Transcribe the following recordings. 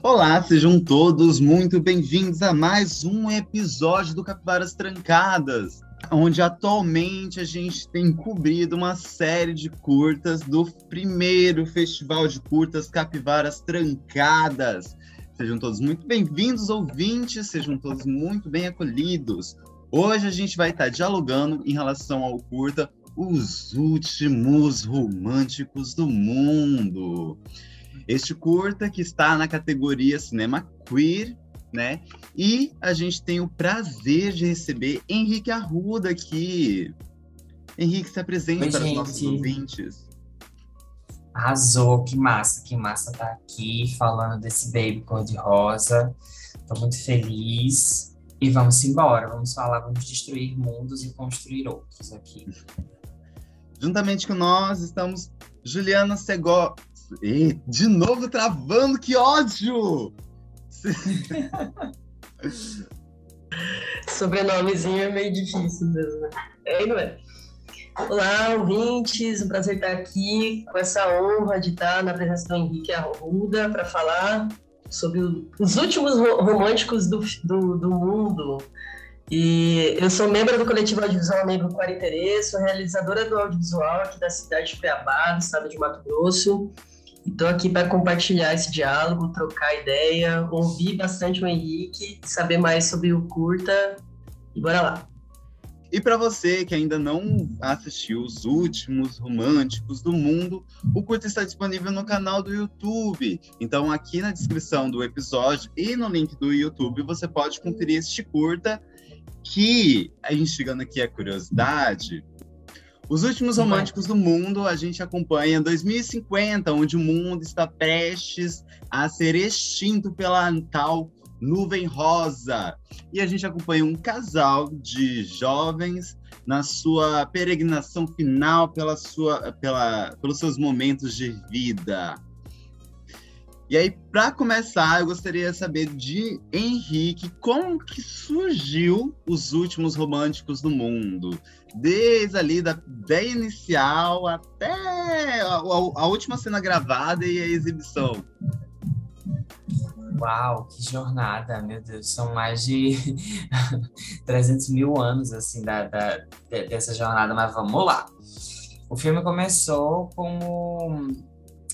Olá, sejam todos muito bem-vindos a mais um episódio do Capivaras Trancadas, onde atualmente a gente tem cobrido uma série de curtas do primeiro Festival de Curtas Capivaras Trancadas. Sejam todos muito bem-vindos, ouvintes, sejam todos muito bem acolhidos. Hoje a gente vai estar dialogando em relação ao curta Os Últimos Românticos do Mundo. Este curta que está na categoria Cinema Queer, né? E a gente tem o prazer de receber Henrique Arruda aqui. Henrique, se apresente Oi, para gente. os nossos ouvintes. Arrasou, que massa, que massa tá aqui falando desse baby cor-de-rosa. Tô muito feliz. E vamos embora, vamos falar, vamos destruir mundos e construir outros aqui. Juntamente com nós estamos Juliana Segó. Ih, de novo travando, que ódio! Sobrenomezinho é meio difícil mesmo, né? É, não é? Olá, ouvintes, um prazer estar aqui com essa honra de estar na presença do Henrique Arruda para falar sobre os últimos ro- românticos do, do, do mundo. E eu sou membro do coletivo audiovisual Negro Quariterê, sou realizadora do audiovisual aqui da cidade de Cuiabá, do estado de Mato Grosso. Estou aqui para compartilhar esse diálogo, trocar ideia, ouvir bastante o Henrique, saber mais sobre o curta. E bora lá. E para você que ainda não assistiu os últimos românticos do mundo, o curta está disponível no canal do YouTube. Então, aqui na descrição do episódio e no link do YouTube, você pode conferir este curta. Que, chegando aqui a curiosidade, os últimos românticos do mundo a gente acompanha 2050, onde o mundo está prestes a ser extinto pela tal nuvem rosa. E a gente acompanha um casal de jovens na sua peregrinação final pela sua, pela, pelos seus momentos de vida. E aí, para começar, eu gostaria de saber de Henrique como que surgiu os últimos românticos do mundo, desde ali da ideia inicial até a, a- a última cena gravada e a exibição. Uau, que jornada, meu Deus, são mais de 300 mil anos, assim, da, da- de- dessa jornada, mas vamos lá. O filme começou como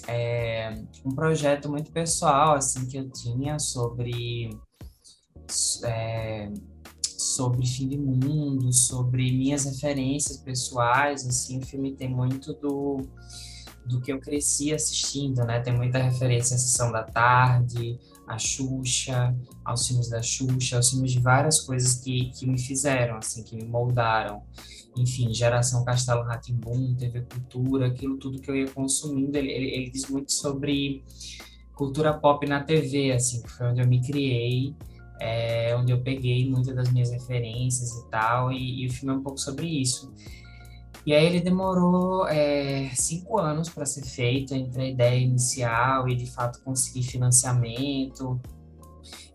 é, um projeto muito pessoal, assim, que eu tinha sobre, é, sobre fim de mundo, sobre minhas referências pessoais, assim, o filme tem muito do, do que eu cresci assistindo, né? Tem muita referência à Sessão da Tarde, a Xuxa, aos filmes da Xuxa, aos filmes de várias coisas que, que me fizeram, assim, que me moldaram. Enfim, Geração Castelo Ratimbum, TV Cultura, aquilo tudo que eu ia consumindo, ele, ele, ele diz muito sobre cultura pop na TV, assim, que foi onde eu me criei, é, onde eu peguei muitas das minhas referências e tal, e, e o filme é um pouco sobre isso. E aí ele demorou é, cinco anos para ser feito entre a ideia inicial e de fato conseguir financiamento.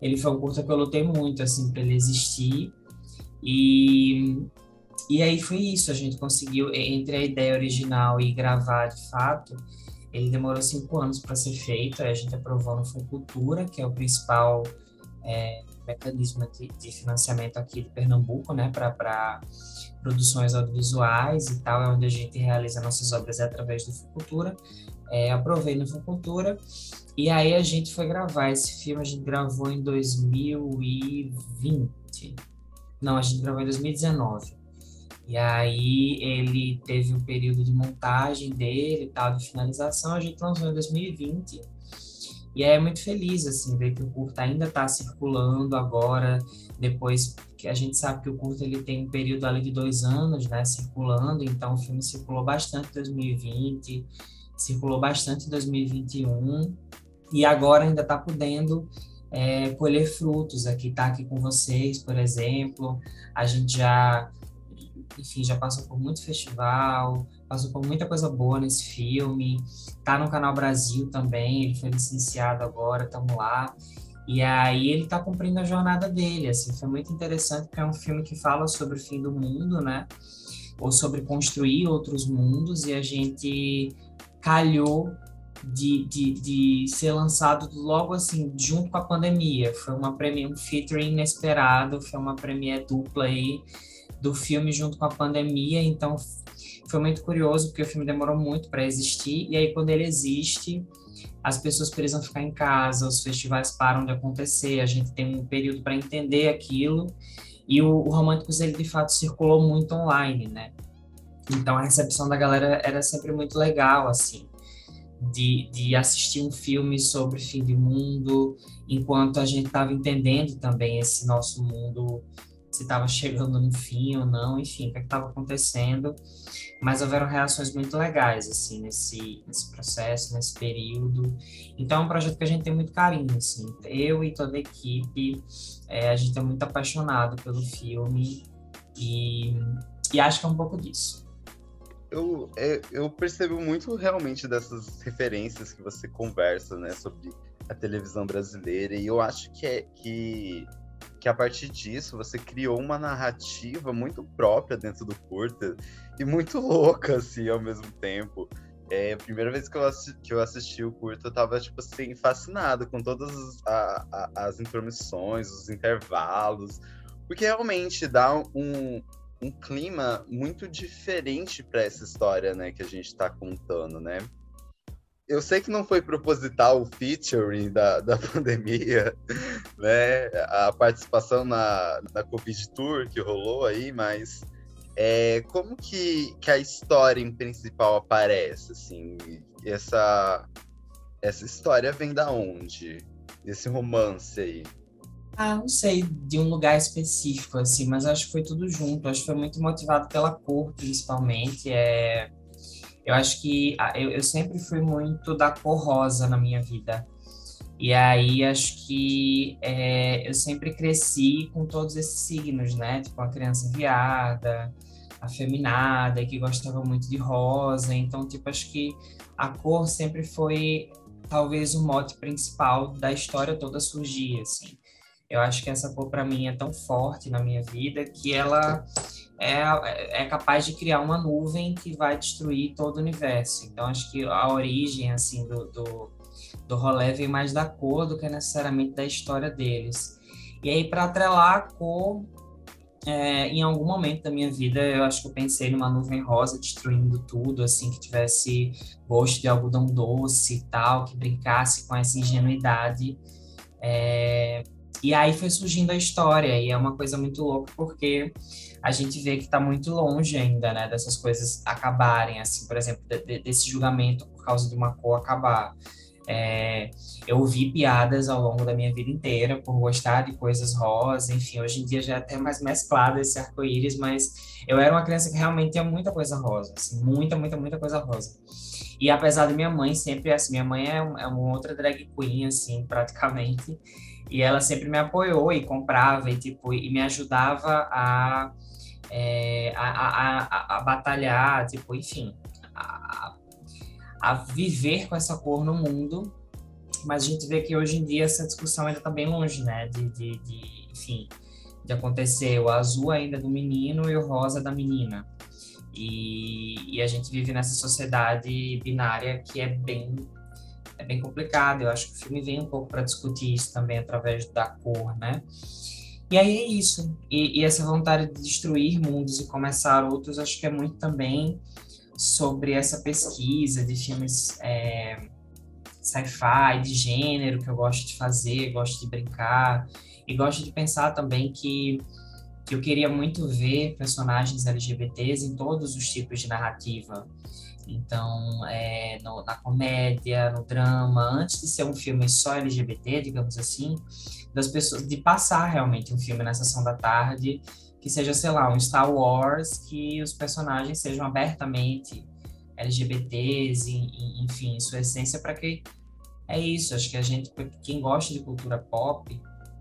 Ele foi um curta que eu lutei muito assim para ele existir e e aí foi isso. A gente conseguiu entre a ideia original e gravar de fato. Ele demorou cinco anos para ser feito. Aí a gente aprovou no Funcultura, que é o principal é, mecanismo de, de financiamento aqui de Pernambuco, né, para produções audiovisuais e tal, é onde a gente realiza nossas obras através do Fucultura. É, aprovei no Fucultura e aí a gente foi gravar esse filme, a gente gravou em 2020. Não, a gente gravou em 2019. E aí ele teve um período de montagem dele e tal, de finalização, a gente lançou em 2020. E é muito feliz, assim, ver que o curta ainda está circulando agora, depois que a gente sabe que o curta ele tem um período ali de dois anos, né, circulando, então o filme circulou bastante em 2020, circulou bastante em 2021, e agora ainda está podendo é, colher frutos aqui, tá aqui com vocês, por exemplo, a gente já, enfim, já passou por muito festival, passou por muita coisa boa nesse filme, tá no Canal Brasil também, ele foi licenciado agora, estamos lá, e aí ele está cumprindo a jornada dele, assim, foi muito interessante porque é um filme que fala sobre o fim do mundo, né? Ou sobre construir outros mundos e a gente calhou de, de, de ser lançado logo assim, junto com a pandemia. Foi uma premiere, um featuring inesperado, foi uma premiere dupla aí do filme junto com a pandemia, então foi muito curioso porque o filme demorou muito para existir e aí quando ele existe, as pessoas precisam ficar em casa, os festivais param de acontecer, a gente tem um período para entender aquilo e o, o Românticos ele de fato circulou muito online, né? Então a recepção da galera era sempre muito legal, assim de, de assistir um filme sobre fim de mundo, enquanto a gente estava entendendo também esse nosso mundo, se estava chegando no fim ou não, enfim, o que é estava acontecendo. Mas houveram reações muito legais, assim, nesse, nesse processo, nesse período. Então é um projeto que a gente tem muito carinho, assim. Eu e toda a equipe, é, a gente é muito apaixonado pelo filme e, e acho que é um pouco disso eu, é, eu percebo muito realmente dessas referências que você conversa, né, sobre a televisão brasileira, e eu acho que é que, que a partir disso você criou uma narrativa muito própria dentro do curta e muito louca, assim, ao mesmo tempo. É, a primeira vez que eu, assisti, que eu assisti o curto, eu tava, tipo assim, fascinado com todas as, a, a, as intromissões, os intervalos, porque realmente dá um, um clima muito diferente para essa história, né, que a gente está contando, né? Eu sei que não foi proposital o featuring da, da pandemia, né? A participação na, na Covid Tour que rolou aí, mas é, como que, que a história em principal aparece, assim? Essa, essa história vem da onde? Esse romance aí? Ah, não sei de um lugar específico, assim, mas acho que foi tudo junto. Acho que foi muito motivado pela cor, principalmente. É... Eu acho que ah, eu, eu sempre fui muito da cor rosa na minha vida. E aí acho que é, eu sempre cresci com todos esses signos, né? Tipo, a criança viada, afeminada, que gostava muito de rosa. Então, tipo, acho que a cor sempre foi talvez o mote principal da história toda surgir, assim. Eu acho que essa cor para mim é tão forte na minha vida que ela é, é capaz de criar uma nuvem que vai destruir todo o universo. Então acho que a origem assim do, do, do rolê vem mais da cor do que necessariamente da história deles. E aí para atrelar a cor é, em algum momento da minha vida, eu acho que eu pensei numa nuvem rosa destruindo tudo, assim, que tivesse gosto de algodão doce e tal, que brincasse com essa ingenuidade. É, e aí foi surgindo a história, e é uma coisa muito louca, porque a gente vê que está muito longe ainda, né, dessas coisas acabarem, assim, por exemplo, de, de, desse julgamento por causa de uma cor acabar. É, eu ouvi piadas ao longo da minha vida inteira por gostar de coisas rosa, enfim, hoje em dia já é até mais mesclado esse arco-íris, mas eu era uma criança que realmente tinha muita coisa rosa, assim, muita, muita, muita coisa rosa. E apesar de minha mãe sempre, assim, minha mãe é, é uma outra drag queen, assim, praticamente, e ela sempre me apoiou e comprava e, tipo, e me ajudava a, é, a, a, a, batalhar, tipo, enfim, a, a viver com essa cor no mundo. Mas a gente vê que hoje em dia essa discussão ainda está bem longe, né? De, de, de, enfim, de acontecer o azul ainda é do menino e o rosa da menina. E, e a gente vive nessa sociedade binária que é bem é bem complicado. Eu acho que o filme vem um pouco para discutir isso também através da cor, né? E aí é isso. E, e, essa vontade de destruir mundos e começar outros, acho que é muito também sobre essa pesquisa de filmes é, sci-fi, de gênero, que eu gosto de fazer, gosto de brincar. E gosto de pensar também que, que eu queria muito ver personagens LGBTs em todos os tipos de narrativa. Então, é, no, na comédia, no drama, antes de ser um filme só LGBT, digamos assim, das pessoas, de passar realmente um filme na sessão da tarde, que seja, sei lá, um Star Wars, que os personagens sejam abertamente LGBTs, e, e, enfim, sua essência, para que é isso. Acho que a gente, quem gosta de cultura pop,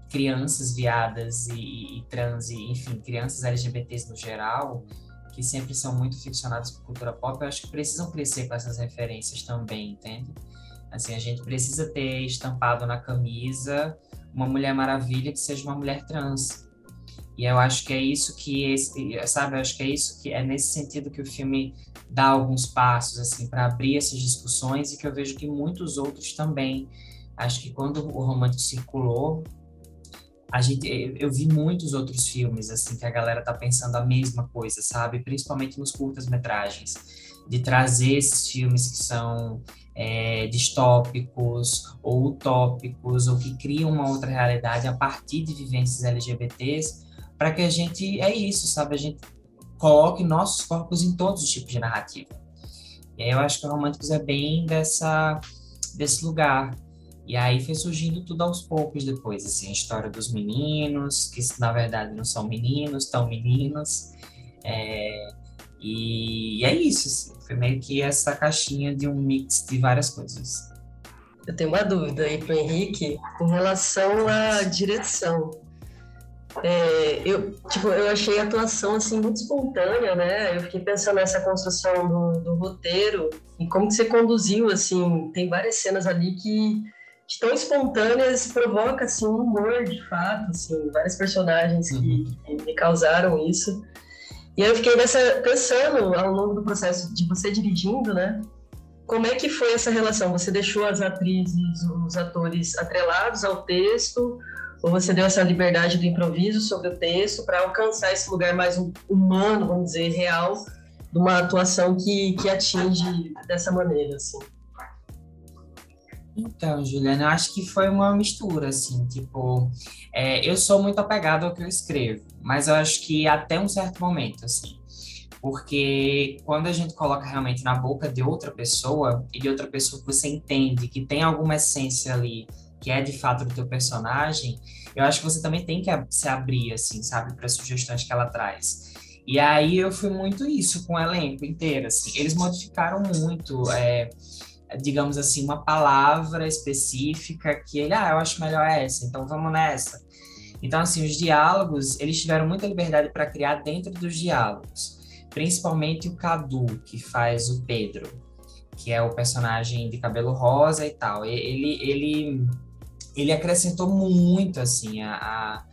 crianças viadas e, e trans, e, enfim, crianças LGBTs no geral, que sempre são muito ficcionados por cultura pop, eu acho que precisam crescer com essas referências também, entende? Assim, a gente precisa ter estampado na camisa uma Mulher Maravilha que seja uma mulher trans. E eu acho que é isso que esse, sabe, eu acho que é isso que é nesse sentido que o filme dá alguns passos assim para abrir essas discussões e que eu vejo que muitos outros também. Acho que quando o romântico circulou, a gente eu vi muitos outros filmes assim que a galera tá pensando a mesma coisa, sabe? Principalmente nos curtas-metragens, de trazer esses filmes que são é, distópicos ou utópicos ou que criam uma outra realidade a partir de vivências LGBTs para que a gente, é isso, sabe? A gente coloque nossos corpos em todos os tipos de narrativa. E aí eu acho que o Românticos é bem dessa, desse lugar. E aí foi surgindo tudo aos poucos depois, assim, a história dos meninos, que na verdade não são meninos, tão meninos. É, e, é isso, assim, foi meio que essa caixinha de um mix de várias coisas. Eu tenho uma dúvida aí para o Henrique com relação à direção. É, eu, tipo, eu achei a atuação assim muito espontânea, né? Eu fiquei pensando nessa construção do, do roteiro e como que você conduziu, assim, tem várias cenas ali que tão espontâneas provoca assim um humor de fato, assim, vários personagens que, uhum. que, me causaram isso. E aí eu fiquei nessa, pensando ao longo do processo de você dirigindo, né? Como é que foi essa relação? Você deixou as atrizes, os atores atrelados ao texto? ou você deu essa liberdade do improviso sobre o texto para alcançar esse lugar mais humano, vamos dizer, real, de uma atuação que, que atinge dessa maneira, assim? Então, Juliana, eu acho que foi uma mistura, assim, tipo, é, eu sou muito apegado ao que eu escrevo, mas eu acho que até um certo momento, assim, porque quando a gente coloca realmente na boca de outra pessoa, e de outra pessoa que você entende que tem alguma essência ali que é de fato do teu personagem, eu acho que você também tem que se abrir, assim, sabe, para sugestões que ela traz. E aí eu fui muito isso com o elenco inteiro, assim. Eles modificaram muito, é, digamos assim, uma palavra específica que ele, ah, eu acho melhor essa, então vamos nessa. Então, assim, os diálogos, eles tiveram muita liberdade para criar dentro dos diálogos. Principalmente o Cadu, que faz o Pedro, que é o personagem de cabelo rosa e tal. Ele, ele ele acrescentou muito, assim, a,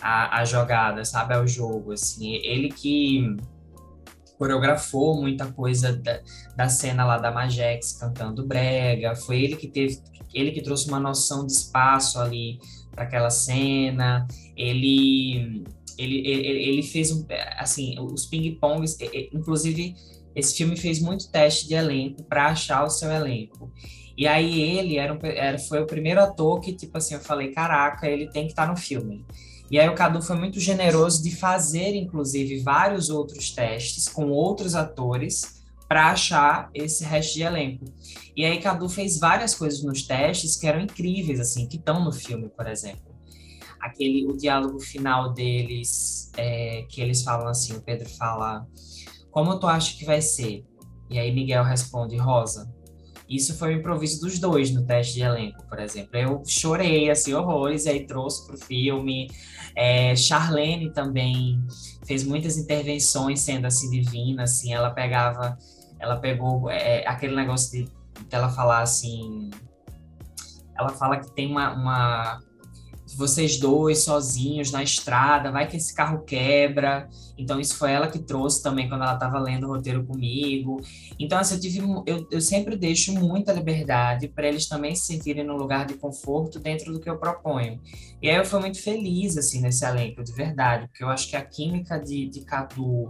a, a jogada, sabe, ao jogo, assim. Ele que coreografou muita coisa da, da cena lá da Majex cantando brega, foi ele que teve, ele que trouxe uma noção de espaço ali para aquela cena, ele, ele, ele, ele fez, um, assim, os ping-pongs, inclusive esse filme fez muito teste de elenco para achar o seu elenco. E aí ele era, um, era, foi o primeiro ator que, tipo assim, eu falei, caraca, ele tem que estar tá no filme. E aí o Cadu foi muito generoso de fazer, inclusive, vários outros testes com outros atores para achar esse resto de elenco. E aí Cadu fez várias coisas nos testes que eram incríveis, assim, que estão no filme, por exemplo. Aquele, o diálogo final deles, é, que eles falam assim, o Pedro fala, como tu acha que vai ser? E aí Miguel responde, Rosa. Isso foi o improviso dos dois no teste de elenco, por exemplo. Eu chorei, assim, horrores, e aí trouxe para o filme. É, Charlene também fez muitas intervenções sendo, assim, divina, assim. Ela pegava... Ela pegou é, aquele negócio de dela falar, assim... Ela fala que tem uma, uma vocês dois sozinhos na estrada, vai que esse carro quebra. Então, isso foi ela que trouxe também quando ela estava lendo o roteiro comigo. Então, assim, eu, tive, eu, eu sempre deixo muita liberdade para eles também se sentirem no lugar de conforto dentro do que eu proponho. E aí eu fui muito feliz, assim, nesse elenco, de verdade, porque eu acho que a química de, de Cadu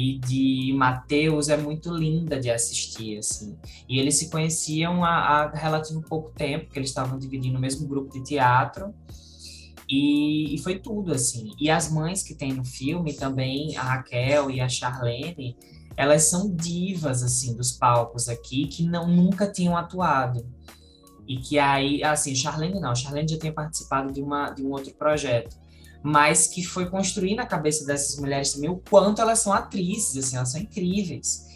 e de Mateus é muito linda de assistir, assim. E eles se conheciam há, há relativo pouco tempo, porque eles estavam dividindo o mesmo grupo de teatro. E, e, foi tudo, assim. E as mães que tem no filme também, a Raquel e a Charlene, elas são divas, assim, dos palcos aqui, que não nunca tinham atuado. E que aí, assim, Charlene não, Charlene já tinha participado de, uma, de um outro projeto. Mas que foi construir na cabeça dessas mulheres também o quanto elas são atrizes, assim, elas são incríveis.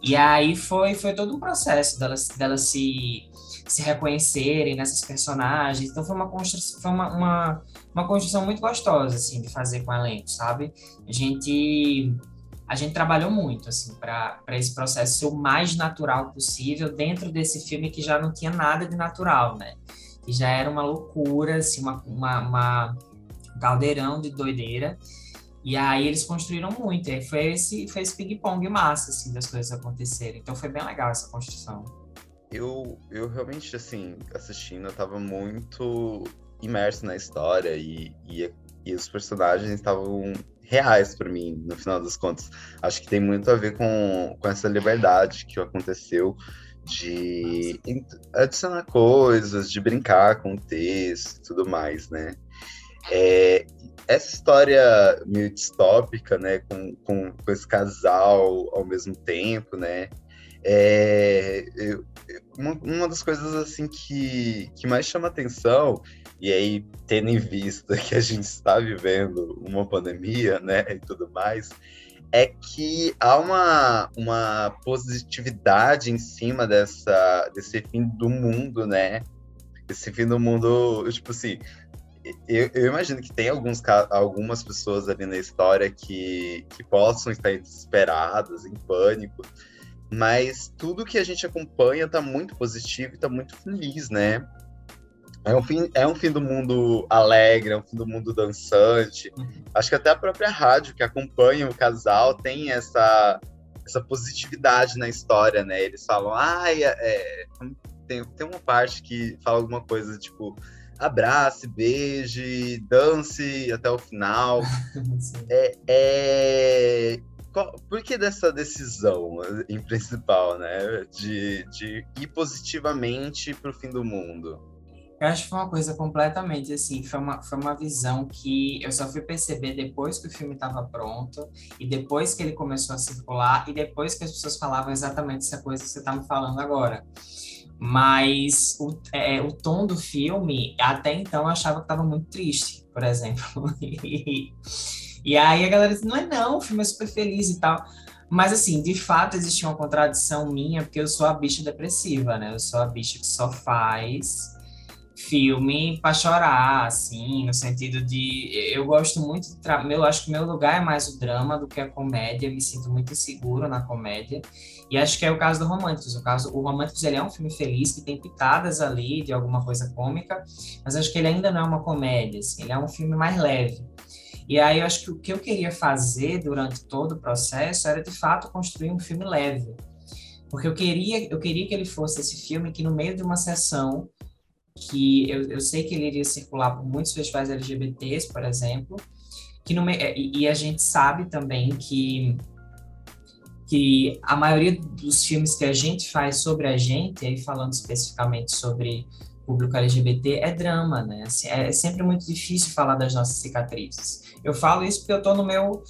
E aí foi, foi todo um processo delas, delas se se reconhecerem nessas personagens. Então foi uma construção, foi uma, uma, uma construção muito gostosa assim de fazer com o elenco, sabe? A gente a gente trabalhou muito assim para esse processo ser o mais natural possível dentro desse filme que já não tinha nada de natural, né? Que já era uma loucura, assim, uma, uma, uma um caldeirão de doideira. E aí eles construíram muito. E aí foi esse, foi esse ping-pong massa, assim, das coisas acontecerem. Então foi bem legal essa construção. Eu, eu realmente, assim, assistindo, eu tava muito imerso na história e, e, e os personagens estavam reais para mim, no final das contas. Acho que tem muito a ver com, com essa liberdade que aconteceu de adicionar coisas, de brincar com o texto e tudo mais, né? É, essa história meio distópica, né, com, com, com, esse casal ao mesmo tempo, né, é, eu, uma, uma das coisas, assim, que, que mais chama atenção, e aí, tendo em vista que a gente está vivendo uma pandemia, né, e tudo mais, é que há uma, uma positividade em cima dessa, desse fim do mundo, né? Esse fim do mundo, tipo assim, eu, eu, imagino que tem alguns, algumas pessoas ali na história que, que possam estar desesperadas, em pânico, mas tudo que a gente acompanha está muito positivo e está muito feliz, né? É um, fim, é um fim do mundo alegre, é um fim do mundo dançante. Uhum. Acho que até a própria rádio que acompanha o casal tem essa, essa positividade na história, né? Eles falam, ah, é, é, tem, tem uma parte que fala alguma coisa tipo abrace, beije, dance até o final. é, é... Por que dessa decisão em principal, né? De, de ir positivamente para o fim do mundo? Eu acho que foi uma coisa completamente assim, foi uma, foi uma visão que eu só fui perceber depois que o filme estava pronto, e depois que ele começou a circular, e depois que as pessoas falavam exatamente essa coisa que você está me falando agora. Mas o, é, o tom do filme, até então, eu achava que estava muito triste, por exemplo. e, aí a galera disse, não é não, o filme é super feliz e tal. Mas, assim, de fato, existia uma contradição minha, porque eu sou a bicha depressiva, né? Eu sou a bicha que só faz filme para chorar, assim, no sentido de eu gosto muito de meu acho que meu lugar é mais o drama do que a comédia, eu me sinto muito inseguro na comédia. E acho que é o caso do Românticos. O caso o Românticos ele é um filme feliz que tem pitadas ali de alguma coisa cômica, mas acho que ele ainda não é uma comédia, assim, ele é um filme mais leve. E aí eu acho que o que eu queria fazer durante todo o processo era de fato construir um filme leve. Porque eu queria, eu queria que ele fosse esse filme que no meio de uma sessão que eu, eu sei que ele iria circular por muitos festivais LGBTs, por exemplo, que no, e, e a gente sabe também que que a maioria dos filmes que a gente faz sobre a gente, aí falando especificamente sobre público LGBT, é drama, né? Assim, é sempre muito difícil falar das nossas cicatrizes. Eu falo isso porque eu tô no meu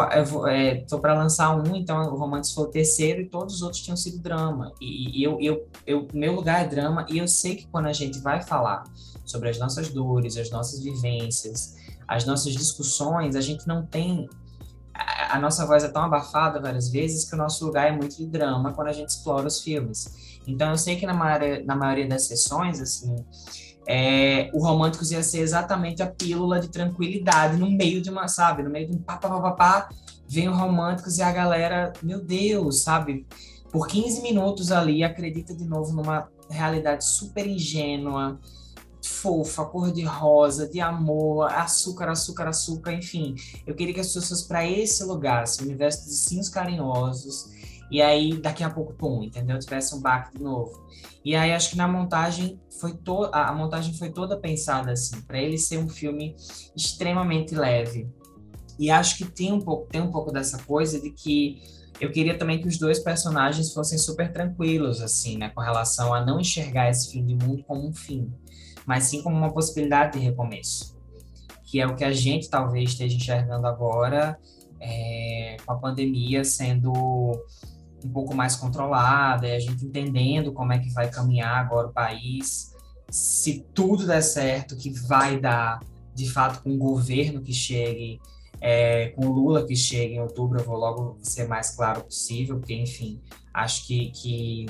estou é, para lançar um, então o Romances foi o terceiro e todos os outros tinham sido drama. E, e eu, eu, eu, meu lugar é drama e eu sei que quando a gente vai falar sobre as nossas dores, as nossas vivências, as nossas discussões, a gente não tem a, a nossa voz é tão abafada várias vezes que o nosso lugar é muito de drama quando a gente explora os filmes. Então eu sei que na maioria, na maioria das sessões, assim, é, o Românticos ia ser exatamente a pílula de tranquilidade no meio de uma, sabe, no meio de um pá, pá, pá, pá, pá vem o Românticos e a galera, meu Deus, sabe, por 15 minutos ali acredita de novo numa realidade super ingênua, fofa, cor de rosa, de amor, açúcar, açúcar, açúcar, enfim. Eu queria que as pessoas para esse lugar, esse universo de sinos carinhosos, e aí daqui a pouco, pum, entendeu? Tivesse um baque de novo. E aí acho que na montagem foi a montagem foi toda pensada assim, para ele ser um filme extremamente leve. E acho que tem um pouco tem um pouco dessa coisa de que eu queria também que os dois personagens fossem super tranquilos assim, né, com relação a não enxergar esse fim de mundo como um fim, mas sim como uma possibilidade de recomeço. Que é o que a gente talvez esteja enxergando agora é, com a pandemia sendo um pouco mais controlada, e a gente entendendo como é que vai caminhar agora o país, se tudo der certo, que vai dar, de fato, com um governo que chegue, é, com o Lula que chegue em outubro, eu vou logo ser mais claro possível, porque, enfim, acho que, que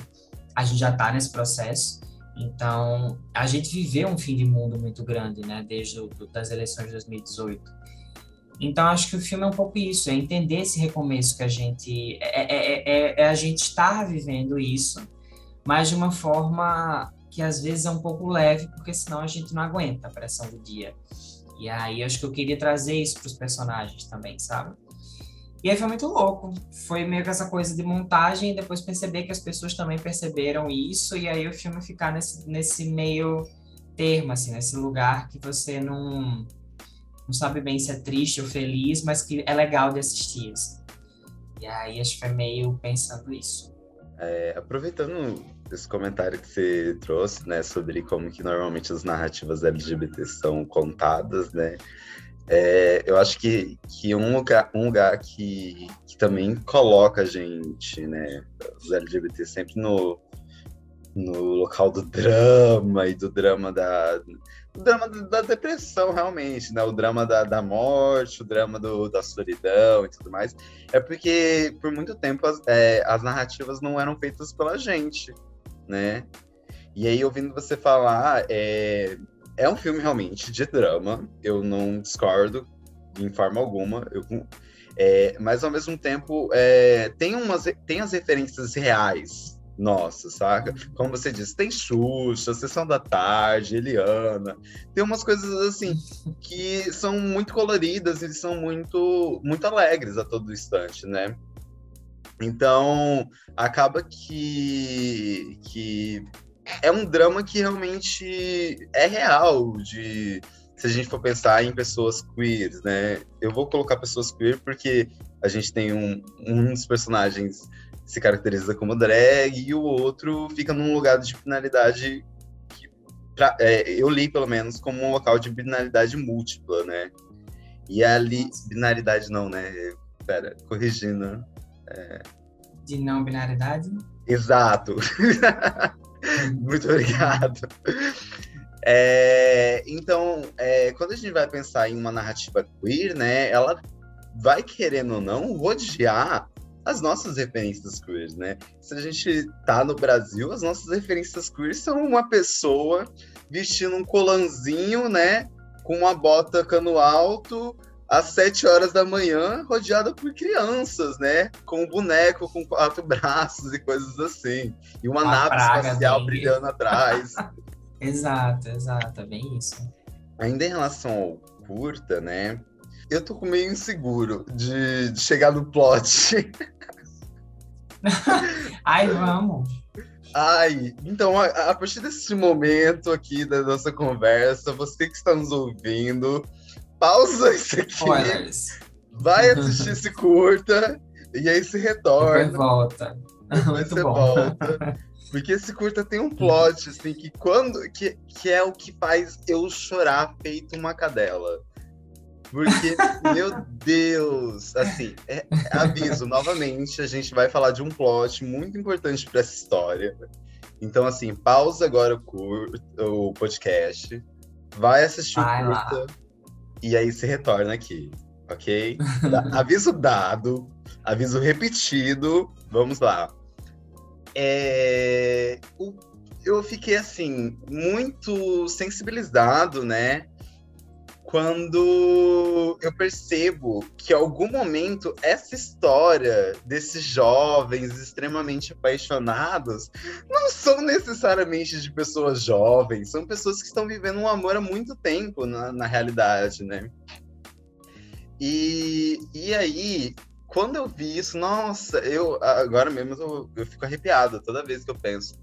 a gente já está nesse processo. Então, a gente viveu um fim de mundo muito grande, né, desde o, das eleições de 2018. Então, acho que o filme é um pouco isso, é entender esse recomeço que a gente. É, é, é, é, a gente estar vivendo isso, mas de uma forma que às vezes é um pouco leve, porque senão a gente não aguenta a pressão do dia. E aí acho que eu queria trazer isso para os personagens também, sabe? E aí foi muito louco. Foi meio que essa coisa de montagem e depois perceber que as pessoas também perceberam isso e aí o filme ficar nesse, nesse meio termo, assim, nesse lugar que você não, não sabe bem se é triste ou feliz, mas que é legal de assistir, assim. E aí acho que foi meio pensando isso. É, aproveitando esse comentário que você trouxe, né, sobre como que normalmente as narrativas LGBT são contadas, né, é, eu acho que, que um lugar, um lugar que, que também coloca a gente, né, os LGBT sempre no, no local do drama e do drama da o drama da depressão realmente, né? O drama da, da morte, o drama do, da solidão e tudo mais. É porque por muito tempo as, é, as narrativas não eram feitas pela gente, né? E aí ouvindo você falar, é, é um filme realmente de drama. Eu não discordo em forma alguma. Eu, é, mas ao mesmo tempo é, tem umas tem as referências reais nossa, saca? Como você disse, tem Xuxa, Sessão da Tarde, Eliana. Tem umas coisas assim que são muito coloridas e são muito, muito alegres a todo instante, né? Então, acaba que, que é um drama que realmente é real, de se a gente for pensar em pessoas queers, né? Eu vou colocar pessoas queer porque a gente tem um, um dos personagens se caracteriza como drag e o outro fica num lugar de finalidade que, pra, é, eu li pelo menos como um local de binalidade múltipla, né? E ali, binaridade não, né? Pera, corrigindo. É... De não binaridade? Exato. Muito obrigado. É, então, é, quando a gente vai pensar em uma narrativa queer, né, ela vai querendo ou não rodear as nossas referências queers, né? Se a gente tá no Brasil, as nossas referências queers são uma pessoa vestindo um colanzinho, né? Com uma bota cano alto, às sete horas da manhã, rodeada por crianças, né? Com um boneco com quatro braços e coisas assim. E uma, uma nave espacial bem... brilhando atrás. exato, exato, é bem isso. Ainda em relação ao curta, né? Eu tô meio inseguro de, de chegar no plot. Ai, vamos. Ai, então a, a, partir desse momento aqui da nossa conversa, você que está nos ouvindo, pausa isso aqui. Spoilers. Vai assistir esse curta e aí se retorna. Depois volta. Muito bom. volta. Porque esse curta tem um plot, assim, que quando. Que, que é o que faz eu chorar feito uma cadela. Porque, meu Deus, assim, é, aviso novamente, a gente vai falar de um plot muito importante para essa história. Então, assim, pausa agora o, curto, o podcast, vai assistir vai o curta lá. e aí se retorna aqui, ok? aviso dado, aviso repetido, vamos lá. É, eu fiquei, assim, muito sensibilizado, né? Quando eu percebo que em algum momento essa história desses jovens extremamente apaixonados não são necessariamente de pessoas jovens, são pessoas que estão vivendo um amor há muito tempo na, na realidade, né? E, e aí, quando eu vi isso, nossa, eu agora mesmo eu, eu fico arrepiado toda vez que eu penso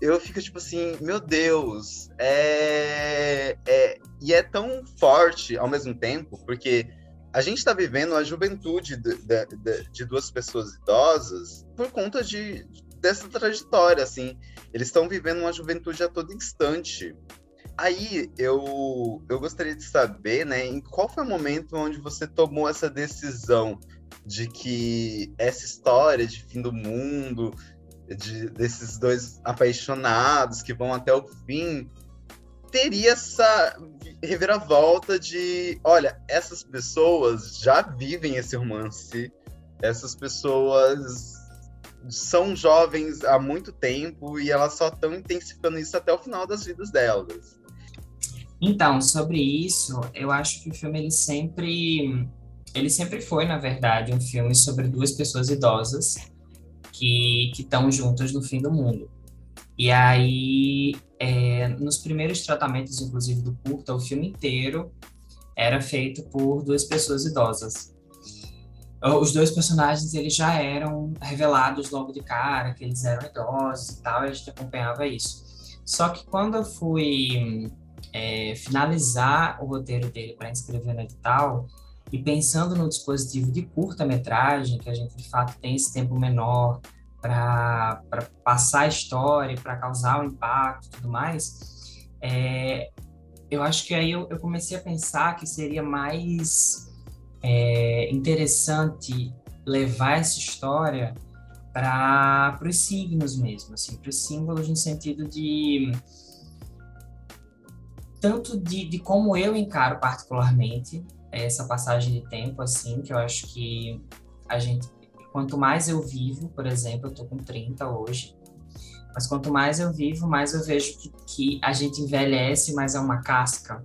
eu fico tipo assim, meu Deus, é, é, e é tão forte ao mesmo tempo, porque a gente está vivendo a juventude de, de, de, duas pessoas idosas por conta de, dessa trajetória, assim. Eles estão vivendo uma juventude a todo instante. Aí eu, eu gostaria de saber, né, em qual foi o momento onde você tomou essa decisão de que essa história de fim do mundo, de, desses dois apaixonados que vão até o fim, teria essa reviravolta de, olha, essas pessoas já vivem esse romance, essas pessoas são jovens há muito tempo e elas só estão intensificando isso até o final das vidas delas. Então, sobre isso, eu acho que o filme ele sempre ele sempre foi, na verdade, um filme sobre duas pessoas idosas que estão juntas no fim do mundo. E aí, é, nos primeiros tratamentos, inclusive do curta, o filme inteiro, era feito por duas pessoas idosas. Os dois personagens eles já eram revelados logo de cara, que eles eram idosos e tal, e a gente acompanhava isso. Só que quando eu fui é, finalizar o roteiro dele para inscrever no edital, e pensando no dispositivo de curta-metragem, que a gente de fato tem esse tempo menor para passar a história, para causar o impacto e tudo mais, é, eu acho que aí eu, eu, comecei a pensar que seria mais é, interessante levar essa história para os signos mesmo, assim, para os símbolos no sentido de tanto de, de como eu encaro particularmente essa passagem de tempo, assim, que eu acho que a gente, quanto mais eu vivo, por exemplo, eu tô com 30 hoje, mas quanto mais eu vivo, mais eu vejo que, que a gente envelhece, mas é uma casca,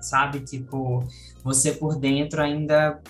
sabe? Tipo, você por dentro ainda,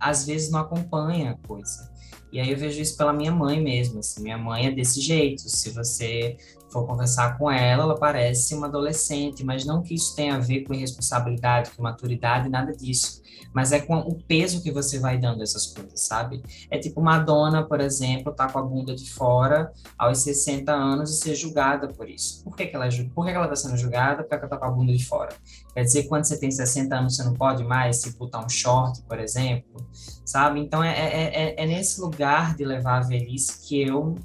às vezes, não acompanha a coisa. E aí eu vejo isso pela minha mãe mesmo, assim, minha mãe é desse jeito, se você for conversar com ela, ela parece uma adolescente, mas não que isso tenha a ver com irresponsabilidade, com maturidade, nada disso. Mas é com o peso que você vai dando essas coisas, sabe? É tipo Madonna, por exemplo, tá com a bunda de fora aos 60 anos e ser julgada por isso. Por que, que ela é, por que, que ela tá sendo julgada? Porque ela tá com a bunda de fora. Quer dizer quando você tem 60 anos você não pode mais se botar um short, por exemplo, sabe? Então é, é, é, é nesse lugar de levar a velhice que eu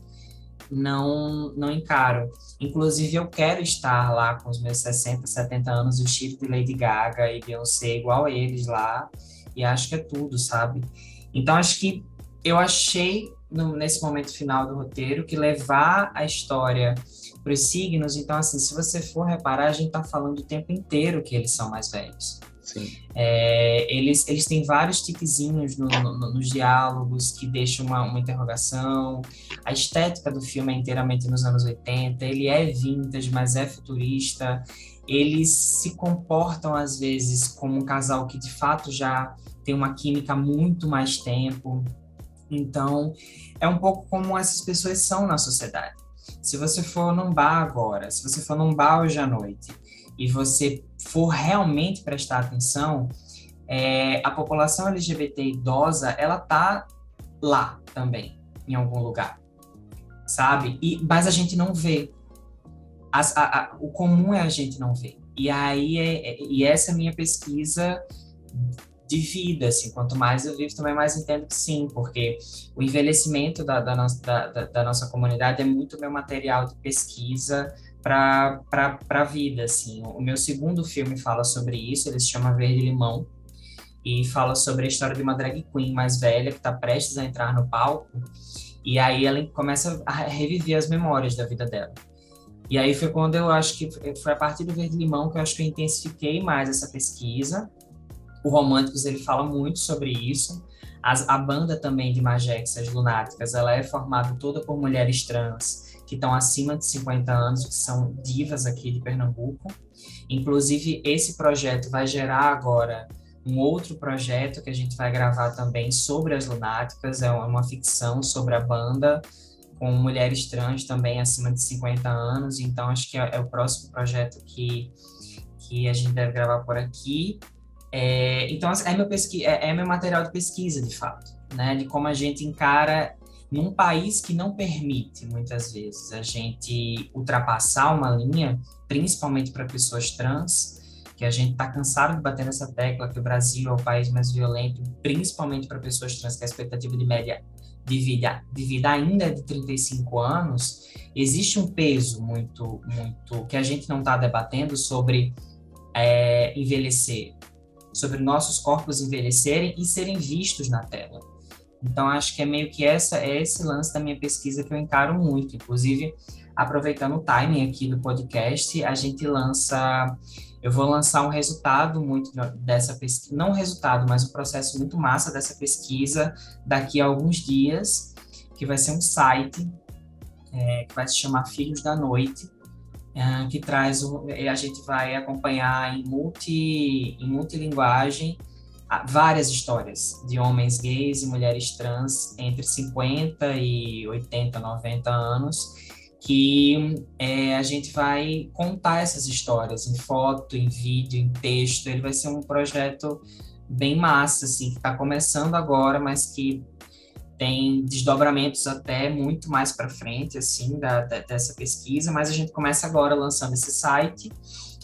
não, não encaro. Inclusive, eu quero estar lá com os meus 60, 70 anos, o estilo de Lady Gaga e Beyoncé igual eles lá, e acho que é tudo, sabe? Então, acho que eu achei, no, nesse momento final do roteiro, que levar a história para os signos, então, assim, se você for reparar, a gente está falando o tempo inteiro que eles são mais velhos. É, eles, eles têm vários tiquezinhos no, no, nos diálogos que deixam uma, uma interrogação. A estética do filme é inteiramente nos anos 80. Ele é vintage, mas é futurista. Eles se comportam, às vezes, como um casal que de fato já tem uma química há muito mais tempo. Então, é um pouco como essas pessoas são na sociedade. Se você for num bar agora, se você for num bar hoje à noite, e você for realmente prestar atenção, é, a população LGBT idosa, ela tá lá também, em algum lugar, sabe? E, mas a gente não vê. As, a, a, o comum é a gente não ver. E aí, é, é, e essa é a minha pesquisa de vida, assim, quanto mais eu vivo, também mais entendo que sim, porque o envelhecimento da, da, da, da nossa comunidade é muito meu material de pesquisa para a vida, assim. O meu segundo filme fala sobre isso, ele se chama Verde Limão, e fala sobre a história de uma drag queen mais velha que está prestes a entrar no palco, e aí ela começa a reviver as memórias da vida dela. E aí foi quando eu acho que foi a partir do Verde Limão que eu acho que eu intensifiquei mais essa pesquisa. O Românticos ele fala muito sobre isso. As, a banda também de Magex, as Lunáticas, ela é formada toda por mulheres trans que estão acima de 50 anos, que são divas aqui de Pernambuco. Inclusive, esse projeto vai gerar agora um outro projeto que a gente vai gravar também sobre as lunáticas, é uma ficção sobre a banda, com mulheres trans também acima de 50 anos, então acho que é, é o próximo projeto que, que a gente deve gravar por aqui. É, então, é meu, pesqui é, é meu material de pesquisa, de fato, né, de como a gente encara num país que não permite, muitas vezes, a gente ultrapassar uma linha, principalmente para pessoas trans, que a gente está cansado de bater nessa tecla que o Brasil é o país mais violento, principalmente para pessoas trans, que a expectativa de média de vida, de vida ainda é de 35 anos, existe um peso muito, muito que a gente não está debatendo sobre é, envelhecer, sobre nossos corpos envelhecerem e serem vistos na tela. Então, acho que é meio que essa, é esse lance da minha pesquisa que eu encaro muito. Inclusive, aproveitando o timing aqui do podcast, a gente lança. Eu vou lançar um resultado muito dessa pesquisa, não um resultado, mas um processo muito massa dessa pesquisa daqui a alguns dias, que vai ser um site é, que vai se chamar Filhos da Noite, é, que traz o, a gente vai acompanhar em multi em multilinguagem várias histórias de homens gays e mulheres trans entre 50 e 80, 90 anos que é, a gente vai contar essas histórias em foto, em vídeo, em texto. Ele vai ser um projeto bem massa, assim, que está começando agora, mas que tem desdobramentos até muito mais para frente, assim, da, da, dessa pesquisa. Mas a gente começa agora lançando esse site,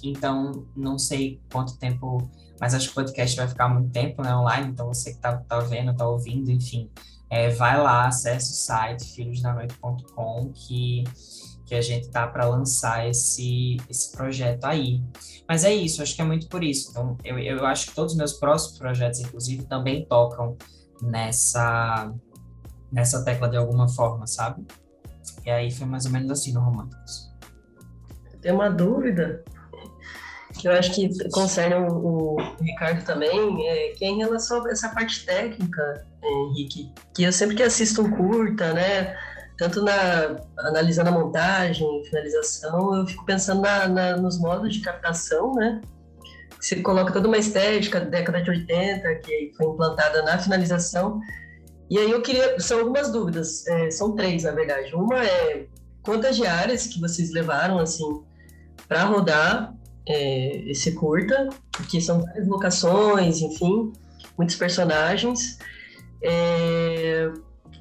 então não sei quanto tempo, mas acho que o podcast vai ficar muito tempo né, online, então você que está tá vendo, está ouvindo, enfim, é, vai lá, acessa o site filhosdanoite.com que, que a gente tá para lançar esse, esse projeto aí. Mas é isso, acho que é muito por isso. Então, eu, eu acho que todos os meus próximos projetos, inclusive, também tocam nessa, nessa tecla de alguma forma, sabe? E aí foi mais ou menos assim no Românticos. Tem uma dúvida que eu acho que concerne o, o Ricardo também, é, que é em relação a essa parte técnica, é, Henrique, que eu sempre que assisto um curta, né, tanto na analisando a montagem, finalização, eu fico pensando na, na, nos modos de captação, né, você coloca toda uma estética da década de 80 que foi implantada na finalização, e aí eu queria, são algumas dúvidas, é, são três na verdade. Uma é quantas diárias que vocês levaram assim para rodar é, esse curta, porque são várias locações, enfim, muitos personagens. É,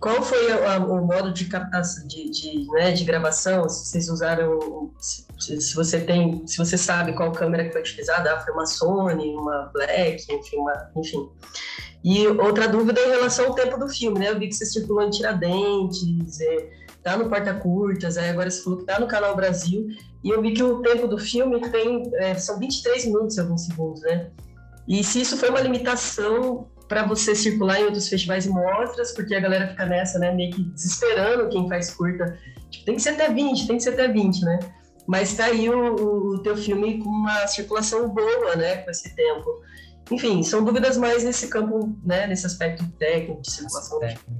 qual foi a, a, o modo de captação, de, de, né, de gravação? Se vocês usaram, se, se, você tem, se você sabe qual câmera que foi utilizada, ah, foi uma Sony, uma Black, enfim, uma, enfim. E outra dúvida é em relação ao tempo do filme, né? Eu vi que você circulou em Tiradentes, é, tá no Porta Curtas, aí agora você falou que tá no Canal Brasil, e eu vi que o tempo do filme tem, é, são 23 minutos e alguns segundos, né? E se isso foi uma limitação para você circular em outros festivais e mostras, porque a galera fica nessa, né, meio que desesperando quem faz curta. Tipo, tem que ser até 20, tem que ser até 20, né? Mas tá aí o, o teu filme com uma circulação boa, né, com esse tempo. Enfim, são dúvidas mais nesse campo, né, nesse aspecto técnico de circulação. Técnico.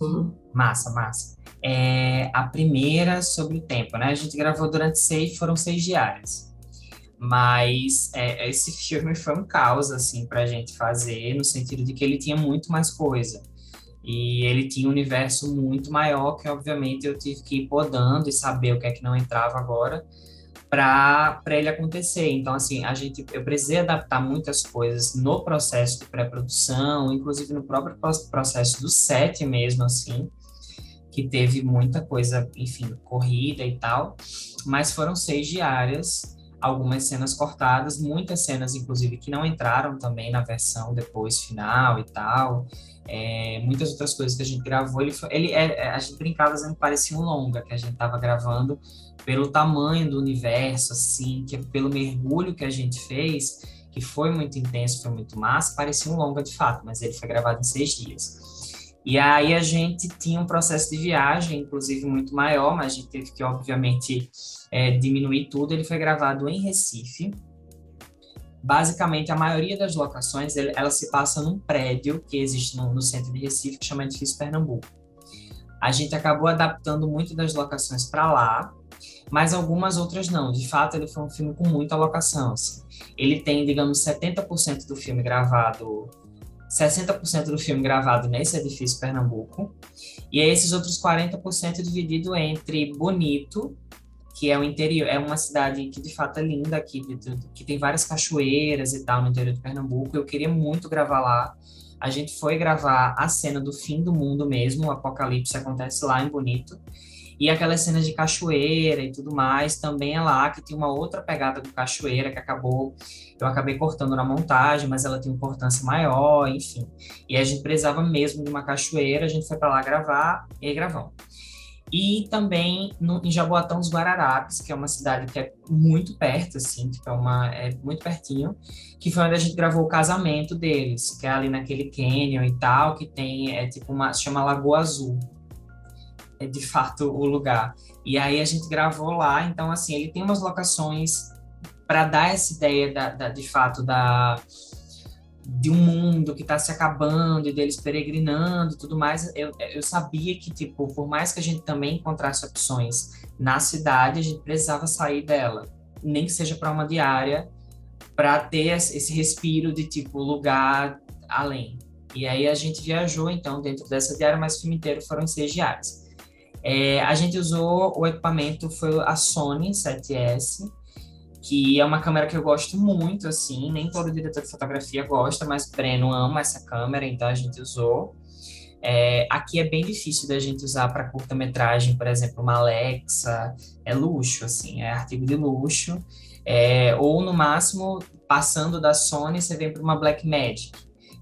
Uhum. Massa, massa. É, a primeira sobre o tempo, né? A gente gravou durante seis, foram seis diárias. Mas é, esse filme foi um caos, assim, pra gente fazer, no sentido de que ele tinha muito mais coisa. E ele tinha um universo muito maior, que obviamente eu tive que ir podando e saber o que é que não entrava agora para ele acontecer. Então, assim, a gente, eu precisei adaptar muitas coisas no processo de pré-produção, inclusive no próprio processo do set mesmo, assim, que teve muita coisa, enfim, corrida e tal, mas foram seis diárias, algumas cenas cortadas, muitas cenas, inclusive, que não entraram também na versão depois final e tal, é, muitas outras coisas que a gente gravou, ele, foi, ele é, é a gente brincava dizendo que parecia um longa que a gente estava gravando pelo tamanho do universo, assim, que pelo mergulho que a gente fez, que foi muito intenso, foi muito massa, parecia um longa de fato, mas ele foi gravado em seis dias. E aí a gente tinha um processo de viagem, inclusive muito maior, mas a gente teve que, obviamente, é, diminuir tudo. Ele foi gravado em Recife. Basicamente, a maioria das locações, ela se passa num prédio que existe no, no centro de Recife, que chama Edifício Pernambuco. A gente acabou adaptando muito das locações para lá, mas algumas outras não. De fato, ele foi um filme com muita locação. Assim. Ele tem, digamos, 70% do filme gravado 60% do filme gravado nesse edifício Pernambuco, e esses outros 40% dividido entre Bonito, que é o interior, é uma cidade que de fato é linda aqui, que tem várias cachoeiras e tal no interior de Pernambuco. Eu queria muito gravar lá. A gente foi gravar a cena do fim do mundo mesmo, o apocalipse acontece lá em Bonito. E aquelas cenas de cachoeira e tudo mais também é lá, que tem uma outra pegada do cachoeira que acabou, eu acabei cortando na montagem, mas ela tem importância maior, enfim. E a gente precisava mesmo de uma cachoeira, a gente foi para lá gravar e gravamos. E também no, em Jaboatão dos Guararapes, que é uma cidade que é muito perto, assim, tipo, é, uma, é muito pertinho, que foi onde a gente gravou o casamento deles, que é ali naquele canyon e tal, que tem, é tipo uma, se chama Lagoa Azul de fato o lugar. E aí a gente gravou lá, então assim, ele tem umas locações para dar essa ideia da, da, de fato da de um mundo que está se acabando e deles peregrinando e tudo mais, eu, eu sabia que, tipo, por mais que a gente também encontrasse opções na cidade, a gente precisava sair dela, nem que seja para uma diária, para ter esse respiro de, tipo, lugar além. E aí a gente viajou, então, dentro dessa diária, mas o filme inteiro foram seis diárias. É, a gente usou o equipamento, foi a Sony 7S, que é uma câmera que eu gosto muito, assim, nem todo diretor de fotografia gosta, mas Breno ama essa câmera, então a gente usou. É, aqui é bem difícil da gente usar para curta-metragem, por exemplo, uma Alexa, é luxo, assim, é artigo de luxo. É, ou no máximo, passando da Sony, você vem para uma Blackmagic,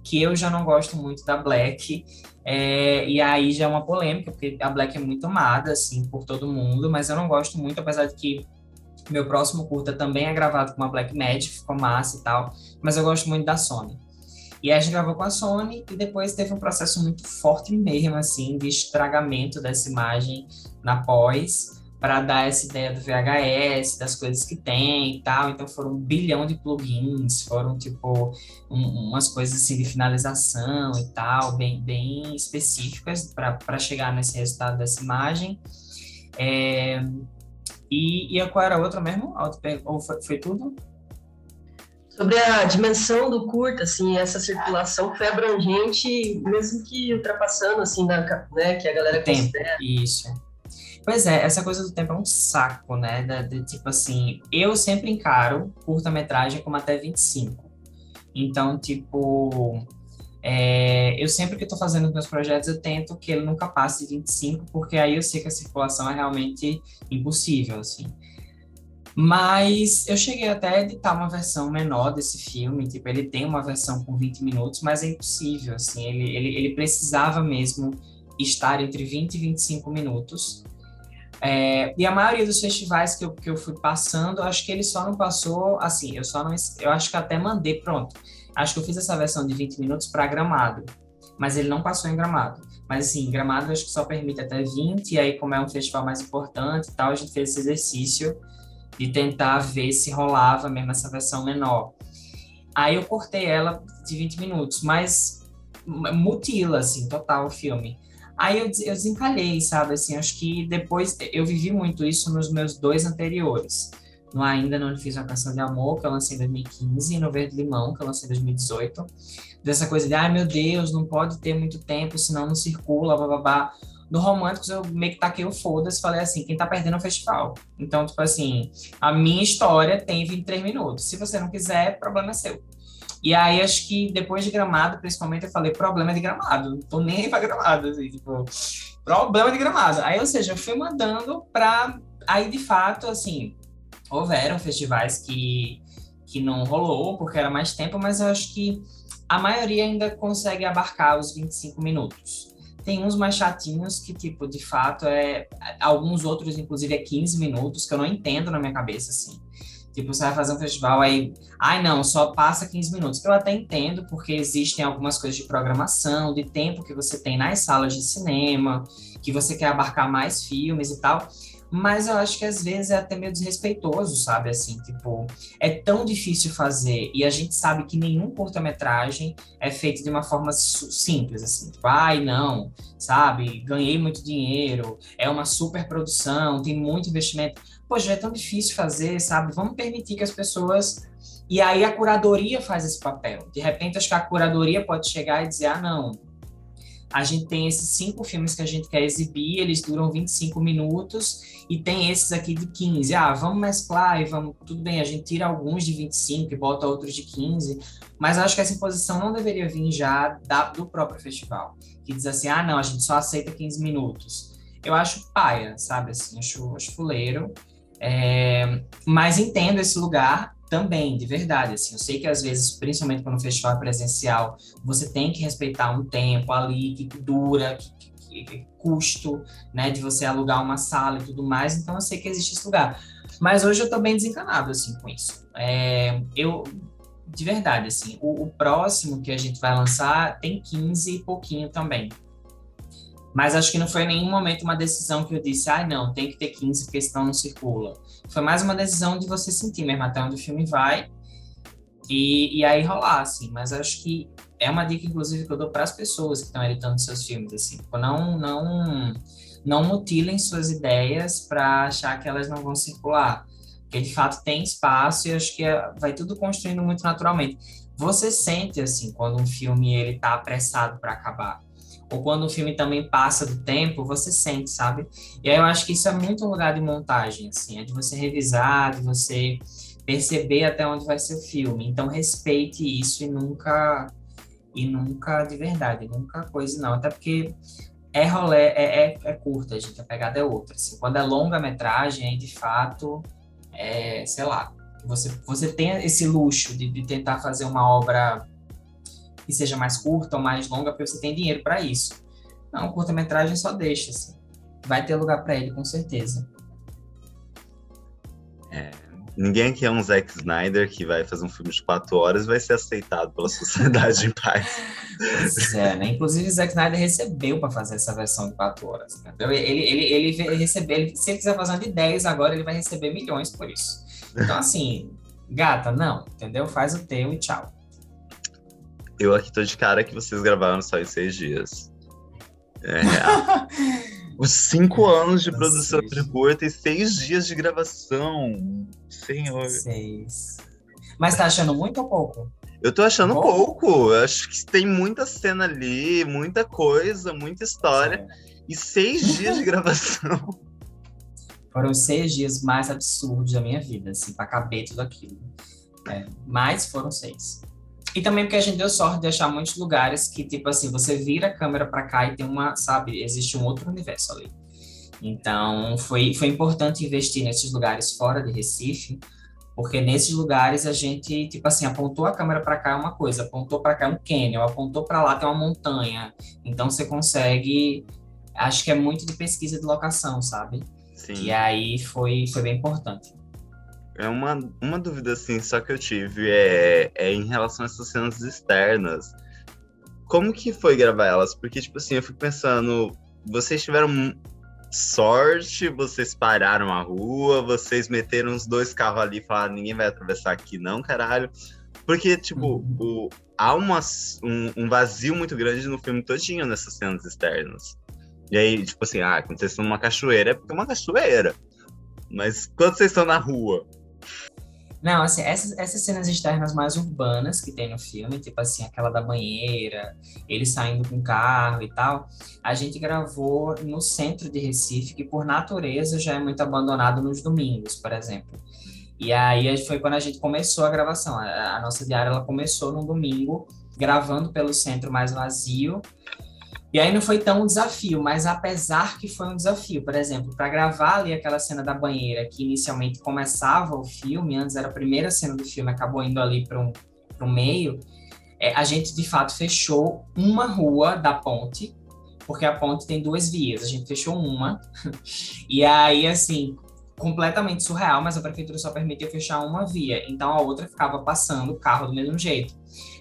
que eu já não gosto muito da Black, é, e aí já é uma polêmica, porque a Black é muito amada, assim, por todo mundo, mas eu não gosto muito, apesar de que meu próximo curta também é gravado com uma Blackmagic, ficou massa e tal, mas eu gosto muito da Sony. E aí a gente gravou com a Sony e depois teve um processo muito forte mesmo, assim, de estragamento dessa imagem na pós, para dar essa ideia do VHS, das coisas que tem e tal. Então foram um bilhão de plugins, foram tipo um, umas coisas assim de finalização e tal, bem, bem específicas para chegar nesse resultado dessa imagem. É, e, e qual era a outra mesmo? Ou foi, foi tudo? Sobre a dimensão do curta, assim, essa circulação foi abrangente, mesmo que ultrapassando, assim, na, né, que a galera tempo, considera. Isso. Pois é, essa coisa do tempo é um saco, né? De, tipo assim, eu sempre encaro curta-metragem como até 25. Então, tipo, é, eu sempre que estou fazendo meus projetos, eu tento que ele nunca passe de 25, porque aí eu sei que a circulação é realmente impossível, assim. Mas eu cheguei até a editar uma versão menor desse filme, tipo, ele tem uma versão com 20 minutos, mas é impossível, assim, ele, ele, ele precisava mesmo estar entre 20 e 25 minutos. É, e a maioria dos festivais que eu, que eu fui passando, acho que ele só não passou, assim, eu só não, eu acho que até mandei, pronto, Acho que eu fiz essa versão de 20 minutos para Gramado, mas ele não passou em Gramado. Mas assim, Gramado acho que só permite até 20, e aí como é um festival mais importante e tal, a gente fez esse exercício de tentar ver se rolava mesmo essa versão menor. Aí eu cortei ela de 20 minutos, mas mutila, assim, total o filme. Aí eu, eu desencalhei, sabe, assim, acho que depois, eu vivi muito isso nos meus dois anteriores no Ainda Não Fiz Uma Canção de Amor, que eu lancei em 2015, e no Verde Limão, que eu lancei em 2018. Dessa coisa de, ai meu Deus, não pode ter muito tempo, senão não circula, bababá. No Românticos, eu meio que taquei o foda-se, falei assim, quem tá perdendo é o festival. Então, tipo assim, a minha história tem 23 minutos. Se você não quiser, problema é seu. E aí, acho que depois de Gramado, principalmente, eu falei, problema de Gramado. Não tô nem pra Gramado, assim, tipo, problema de Gramado. Aí, ou seja, eu fui mandando pra... Aí, de fato, assim, houveram festivais que, que não rolou, porque era mais tempo, mas eu acho que a maioria ainda consegue abarcar os 25 minutos. Tem uns mais chatinhos que, tipo, de fato, é. Alguns outros, inclusive, é 15 minutos, que eu não entendo na minha cabeça, assim. Tipo, você vai fazer um festival aí, ai não, só passa 15 minutos. Eu até entendo, porque existem algumas coisas de programação, de tempo que você tem nas salas de cinema, que você quer abarcar mais filmes e tal mas eu acho que às vezes é até meio desrespeitoso, sabe? Assim, tipo, é tão difícil fazer e a gente sabe que nenhum curta-metragem é feito de uma forma simples, assim, tipo, ai, não, sabe? Ganhei muito dinheiro, é uma super produção, tem muito investimento. Poxa, é tão difícil fazer, sabe? Vamos permitir que as pessoas. E aí a curadoria faz esse papel. De repente, acho que a curadoria pode chegar e dizer, ah, não a gente tem esses cinco filmes que a gente quer exibir, eles duram 25 minutos, e tem esses aqui de 15. Ah, vamos mesclar e vamos. Tudo bem, a gente tira alguns de 25 e bota outros de 15, mas acho que essa imposição não deveria vir já da, do próprio festival, que diz assim: ah, não, a gente só aceita 15 minutos. Eu acho paia, sabe? Assim, acho, acho fuleiro. É, mas entendo esse lugar também, de verdade, assim, eu sei que às vezes, principalmente quando o festival é presencial, você tem que respeitar um tempo ali que dura, que, que, que, custo, né, de você alugar uma sala e tudo mais, então eu sei que existe esse lugar. Mas hoje eu tô bem desencanado, assim, com isso. É, eu, de verdade, assim, o, o próximo que a gente vai lançar tem 15 e pouquinho também. Mas acho que não foi em nenhum momento uma decisão que eu disse, ah, não, tem que ter 15 porque senão não circula. Foi mais uma decisão de você sentir mesmo até onde o filme vai e, e aí rolar, assim. Mas acho que é uma dica, inclusive, que eu dou para as pessoas que estão editando seus filmes, assim. Tipo, não, não, não mutilem suas ideias para achar que elas não vão circular. Porque, de fato, tem espaço e acho que é, vai tudo construindo muito naturalmente. Você sente, assim, quando um filme ele tá apressado para acabar ou quando o filme também passa do tempo, você sente, sabe? E aí eu acho que isso é muito um lugar de montagem, assim, é de você revisar, de você perceber até onde vai ser o filme. Então respeite isso e nunca e nunca de verdade, nunca coisa não, até porque é rolê, é, é, é curta, gente, a pegada é outra. Assim. Quando é longa metragem, aí de fato, é, sei lá, você, você tem esse luxo de, de tentar fazer uma obra que seja mais curta ou mais longa, porque você tem dinheiro para isso. Não, curta-metragem só deixa, assim. Vai ter lugar para ele, com certeza. É, ninguém aqui é um Zack Snyder que vai fazer um filme de quatro horas vai ser aceitado pela sociedade em paz. Pois é, né? Inclusive, o Zack Snyder recebeu para fazer essa versão de quatro horas. Entendeu? Ele, ele, ele recebeu, ele, se ele quiser fazer uma de 10 agora, ele vai receber milhões por isso. Então, assim, gata, não, entendeu? Faz o teu e tchau. Eu aqui tô de cara que vocês gravaram só em seis dias. É, os cinco anos de produção de curta e seis dias de gravação. Senhor. Seis. Mas tá achando muito ou pouco? Eu tô achando pouco. pouco. Eu acho que tem muita cena ali, muita coisa, muita história. E seis dias de gravação. Foram os seis dias mais absurdos da minha vida, assim, pra caber tudo aquilo. É, mas foram seis. E também porque a gente deu sorte de achar muitos lugares que, tipo assim, você vira a câmera para cá e tem uma, sabe, existe um outro universo ali. Então, foi, foi importante investir nesses lugares fora de Recife, porque nesses lugares a gente, tipo assim, apontou a câmera para cá é uma coisa, apontou para cá é um canyon, apontou para lá tem uma montanha. Então, você consegue. Acho que é muito de pesquisa de locação, sabe? Sim. E aí foi, foi bem importante. É uma, uma dúvida, assim, só que eu tive é, é em relação a essas cenas externas. Como que foi gravar elas? Porque, tipo assim, eu fico pensando, vocês tiveram sorte, vocês pararam a rua, vocês meteram os dois carros ali e falaram, ninguém vai atravessar aqui não, caralho. Porque, tipo, o, há uma, um, um, vazio muito grande no filme todinho nessas cenas externas. E aí, tipo assim, ah, quando vocês estão numa cachoeira é porque é uma cachoeira. Mas quando vocês estão na rua, não, assim, essas, essas cenas externas mais urbanas que tem no filme, tipo assim, aquela da banheira, ele saindo com o carro e tal, a gente gravou no centro de Recife, que por natureza já é muito abandonado nos domingos, por exemplo. E aí foi quando a gente começou a gravação. A, a nossa diária ela começou no domingo, gravando pelo centro mais vazio, e aí não foi tão um desafio, mas apesar que foi um desafio, por exemplo, para gravar ali aquela cena da banheira, que inicialmente começava o filme, antes era a primeira cena do filme, acabou indo ali para um, o meio, é, a gente de fato fechou uma rua da ponte, porque a ponte tem duas vias, a gente fechou uma, e aí assim, completamente surreal, mas a prefeitura só permitia fechar uma via, então a outra ficava passando o carro do mesmo jeito.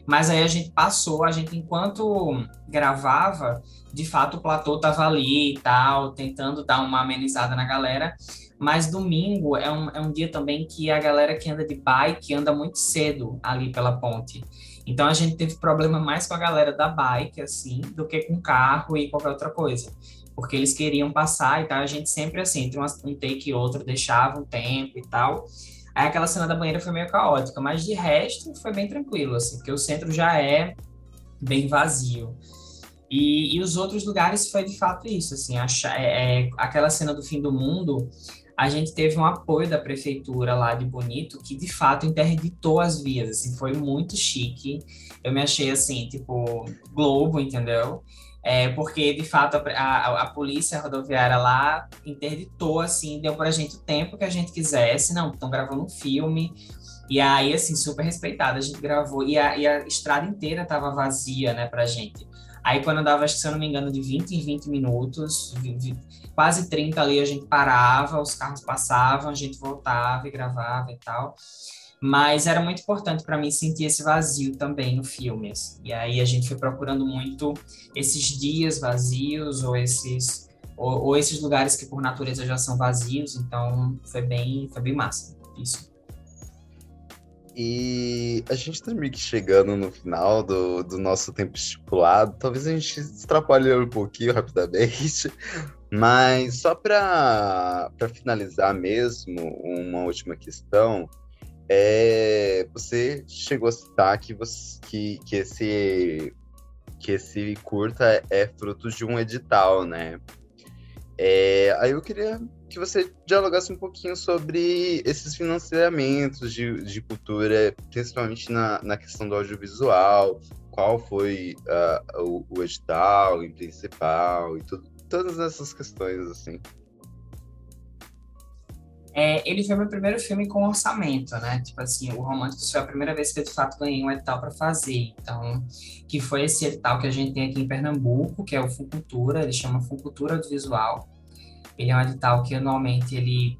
Mas aí a gente passou, a gente enquanto gravava, de fato o platô tava ali e tal, tentando dar uma amenizada na galera. Mas domingo é um, é um dia também que a galera que anda de bike anda muito cedo ali pela ponte. Então a gente teve problema mais com a galera da bike, assim, do que com carro e qualquer outra coisa. Porque eles queriam passar e tal, a gente sempre assim, entre um take e outro, deixava um tempo e tal. Aí aquela cena da banheira foi meio caótica, mas de resto foi bem tranquilo, assim, porque o centro já é bem vazio. E, e os outros lugares foi de fato isso, assim, achar, é, é, aquela cena do fim do mundo, a gente teve um apoio da prefeitura lá de Bonito, que de fato interditou as vias, assim, foi muito chique. Eu me achei assim, tipo, Globo, entendeu? É, porque, de fato, a, a, a, polícia rodoviária lá interditou, assim, deu pra gente o tempo que a gente quisesse. Não, estão gravando um filme. E aí, assim, super respeitada, a gente gravou. E a, e a estrada inteira tava vazia, né, pra gente. Aí, quando dava, se eu não me engano, de 20 em 20 minutos, 20, quase 30 ali, a gente parava, os carros passavam, a gente voltava e gravava e tal. Mas era muito importante para mim sentir esse vazio também no filme. Assim. E aí a gente foi procurando muito esses dias vazios ou esses ou, ou, esses lugares que por natureza já são vazios. Então foi bem foi bem massa isso. E a gente está meio que chegando no final do, do nosso tempo estipulado. Talvez a gente extrapole um pouquinho rapidamente, mas só para finalizar mesmo, uma última questão é, você chegou a citar que, você, que, que esse que esse curta é fruto de um edital, né? É, aí eu queria que você dialogasse um pouquinho sobre esses financiamentos de, de cultura, principalmente na, na questão do audiovisual, qual foi uh, o, o, edital em principal e todas essas questões, assim. É, ele foi meu primeiro filme com orçamento, né? Tipo assim, o Românticos foi a primeira vez que eu de fato ganhei um edital para fazer. Então, que foi esse edital que a gente tem aqui em Pernambuco, que é o Funcultura, ele chama Funcultura Audiovisual. Ele é um edital que anualmente ele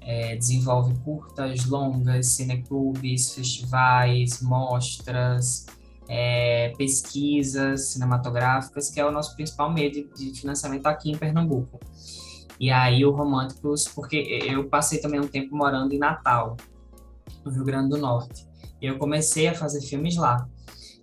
é, desenvolve curtas, longas, cineclubes, festivais, mostras, é, pesquisas cinematográficas, que é o nosso principal meio de financiamento aqui em Pernambuco. E aí o Românticos, porque eu passei também um tempo morando em Natal, no Rio Grande do Norte. E eu comecei a fazer filmes lá.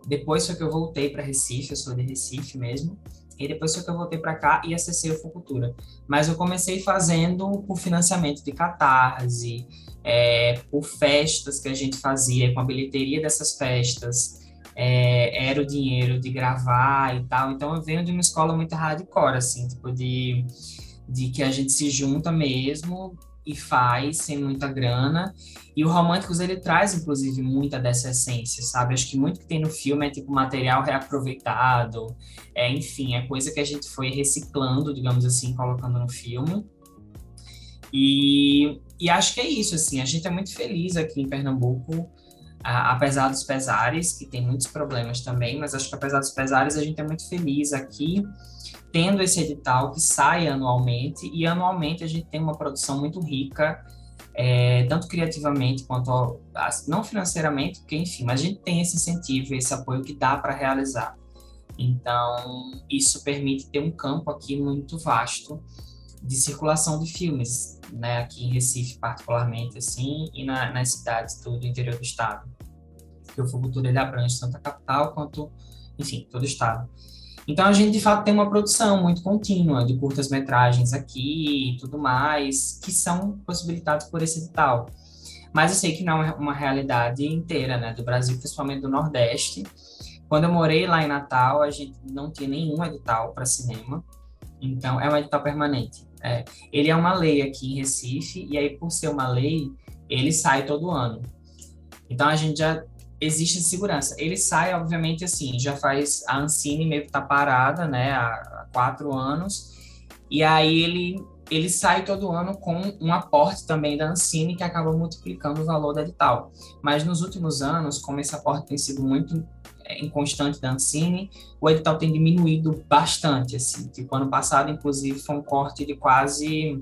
Depois foi que eu voltei para Recife, eu sou de Recife mesmo. E depois foi que eu voltei para cá e acessei o Fucultura. Mas eu comecei fazendo por financiamento de catarse, é, por festas que a gente fazia, com a bilheteria dessas festas. É, era o dinheiro de gravar e tal. Então eu venho de uma escola muito hardcore, assim, tipo de de que a gente se junta mesmo e faz sem muita grana. E o Românticos ele traz inclusive muita dessa essência, sabe? Acho que muito que tem no filme é tipo material reaproveitado, é, enfim, é coisa que a gente foi reciclando, digamos assim, colocando no filme. E, e acho que é isso, assim, a gente é muito feliz aqui em Pernambuco, apesar dos pesares, que tem muitos problemas também, mas acho que apesar dos pesares a gente é muito feliz aqui tendo esse edital que sai anualmente, e anualmente a gente tem uma produção muito rica, é, tanto criativamente quanto não financeiramente, porque enfim, mas a gente tem esse incentivo, esse apoio que dá para realizar. Então, isso permite ter um campo aqui muito vasto de circulação de filmes, né, aqui em Recife particularmente, assim, e na, nas cidades do, do interior do estado. Porque o Futuro ele abrange tanto a capital quanto, enfim, todo o estado. Então a gente de fato tem uma produção muito contínua de curtas metragens aqui e tudo mais, que são possibilitados por esse edital. Mas eu sei que não é uma realidade inteira, né, do Brasil, principalmente do Nordeste. Quando eu morei lá em Natal, a gente não tinha nenhum edital para cinema. Então é um edital permanente. É, ele é uma lei aqui em Recife e aí por ser uma lei, ele sai todo ano. Então a gente já existe segurança. Ele sai, obviamente, assim, já faz a Ancine meio que tá parada, né, há quatro anos, e aí ele ele sai todo ano com um aporte também da Ancine que acaba multiplicando o valor do edital. Mas nos últimos anos, como esse aporte tem sido muito inconstante da Ancine, o edital tem diminuído bastante, assim. Tipo, ano passado, inclusive, foi um corte de quase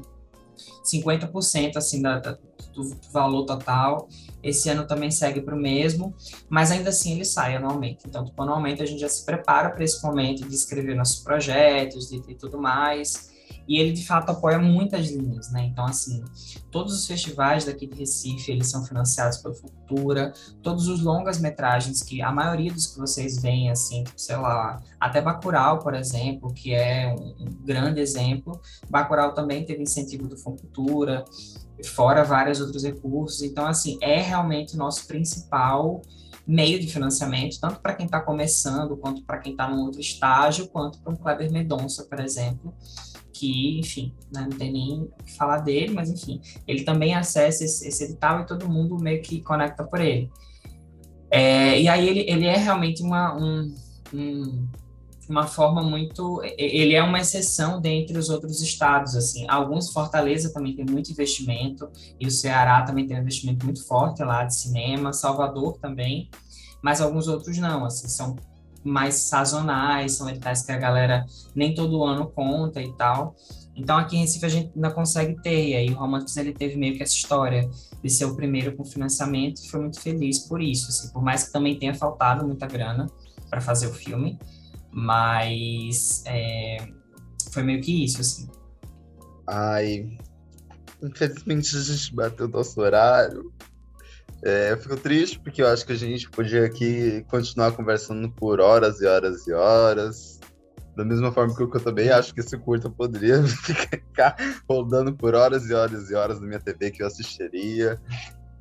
50% assim da, da, do valor total. Esse ano também segue para o mesmo, mas ainda assim ele sai anualmente. Então, tipo, anualmente a gente já se prepara para esse momento de escrever nossos projetos, de, de tudo mais e ele de fato apoia muitas linhas, né? Então assim, todos os festivais daqui de Recife, eles são financiados pela Futura, todos os longas metragens que a maioria dos que vocês veem assim, sei lá, até Bacurau, por exemplo, que é um, um grande exemplo, Bacurau também teve incentivo do Futura, fora vários outros recursos. Então assim, é realmente o nosso principal meio de financiamento, tanto para quem está começando, quanto para quem está num outro estágio, quanto para um Kleber Medonça, por exemplo, que, enfim, né, não tem nem o que falar dele, mas enfim, ele também acessa esse, esse edital e todo mundo meio que conecta por ele. É, e aí ele, ele é realmente uma, um, um, uma forma muito, ele é uma exceção dentre os outros estados, assim, alguns, Fortaleza também tem muito investimento, e o Ceará também tem um investimento muito forte lá de cinema, Salvador também, mas alguns outros não, assim, são mais sazonais, são editais que a galera nem todo ano conta e tal. Então aqui em Recife a gente ainda consegue ter, e aí o Românticos ele teve meio que essa história de ser o primeiro com financiamento e foi muito feliz por isso, assim, por mais que também tenha faltado muita grana para fazer o filme, mas é, foi meio que isso, assim. Ai, infelizmente a gente bateu nosso horário. É, eu fico triste porque eu acho que a gente podia aqui continuar conversando por horas e horas e horas. Da mesma forma que eu também acho que esse curta poderia ficar rodando por horas e horas e horas na minha TV que eu assistiria.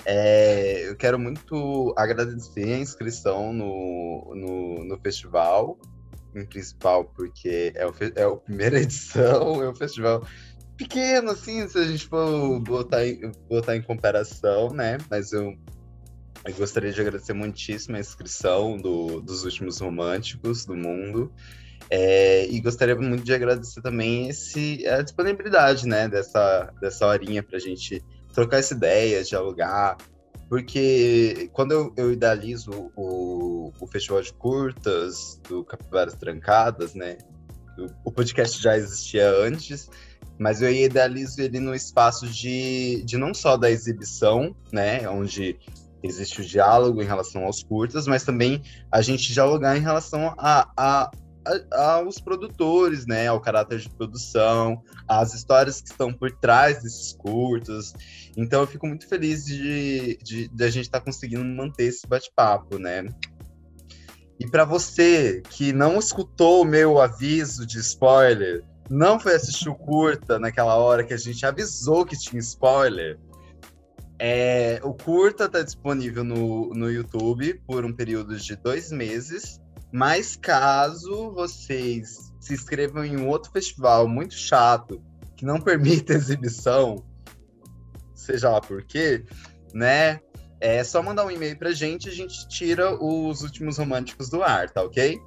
É, eu quero muito agradecer a inscrição no, no, no festival. em principal, porque é, o, é a primeira edição, é um festival pequeno, assim, se a gente for botar em, botar em comparação, né? Mas eu, eu gostaria de agradecer muitíssimo a inscrição do, dos últimos românticos do mundo. É, e gostaria muito de agradecer também esse, a disponibilidade, né, dessa, dessa horinha para a gente trocar essa ideia, dialogar, porque quando eu, eu idealizo o, o Festival de Curtas do Capivaras Trancadas, né, o, o podcast já existia antes, mas eu idealizo ele no espaço de, de não só da exibição, né, onde existe o diálogo em relação aos curtas, mas também a gente dialogar em relação a, a, aos produtores, né, ao caráter de produção, às histórias que estão por trás desses curtos. Então eu fico muito feliz de, de, de a gente estar tá conseguindo manter esse bate-papo, né? E para você que não escutou o meu aviso de spoiler, não foi assistir o curta naquela hora que a gente avisou que tinha spoiler, é, o curta está disponível no, no YouTube por um período de dois meses. Mas caso vocês se inscrevam em um outro festival muito chato, que não permite exibição, seja lá por quê, né? É só mandar um e-mail pra gente e a gente tira os últimos românticos do ar, tá ok?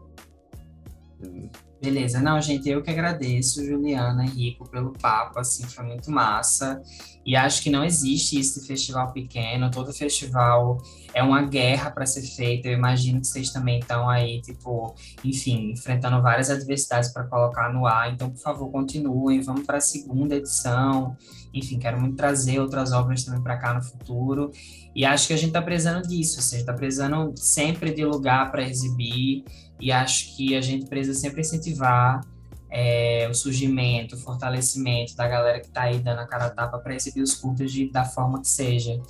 Beleza, não, gente, eu que agradeço, Juliana Rico, pelo papo, assim, foi muito massa. E acho que não existe esse festival pequeno, todo festival é uma guerra para ser feito. Eu imagino que vocês também estão aí, tipo, enfim, enfrentando várias adversidades para colocar no ar. Então, por favor, continuem, vamos para a segunda edição. Enfim, quero muito trazer outras obras também para cá no futuro. E acho que a gente está precisando disso, assim, a gente está precisando sempre de lugar para exibir e acho que a gente precisa sempre incentivar é, o surgimento, o fortalecimento da galera que está aí dando a cara a tapa para receber os curtas de, da forma que seja.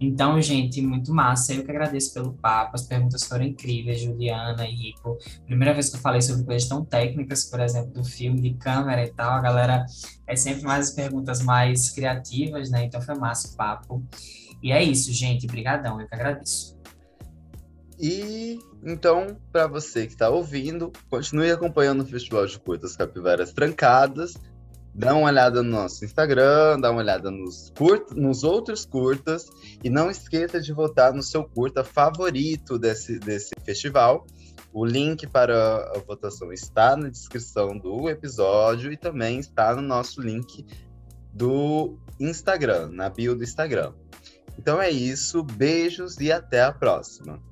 Então, gente, muito massa. Eu que agradeço pelo papo, as perguntas foram incríveis, Juliana e Rico. Primeira vez que eu falei sobre coisas tão técnicas, por exemplo, do filme, de câmera e tal, a galera é sempre mais as perguntas mais criativas, né? Então foi massa o papo. E é isso, gente. Obrigadão, eu que agradeço. E então, para você que está ouvindo, continue acompanhando o Festival de Curtas Capivaras Trancadas. Dá uma olhada no nosso Instagram, dá uma olhada nos, curta, nos outros curtas e não esqueça de votar no seu curta favorito desse, desse festival. O link para a votação está na descrição do episódio e também está no nosso link do Instagram, na bio do Instagram. Então é isso, beijos e até a próxima.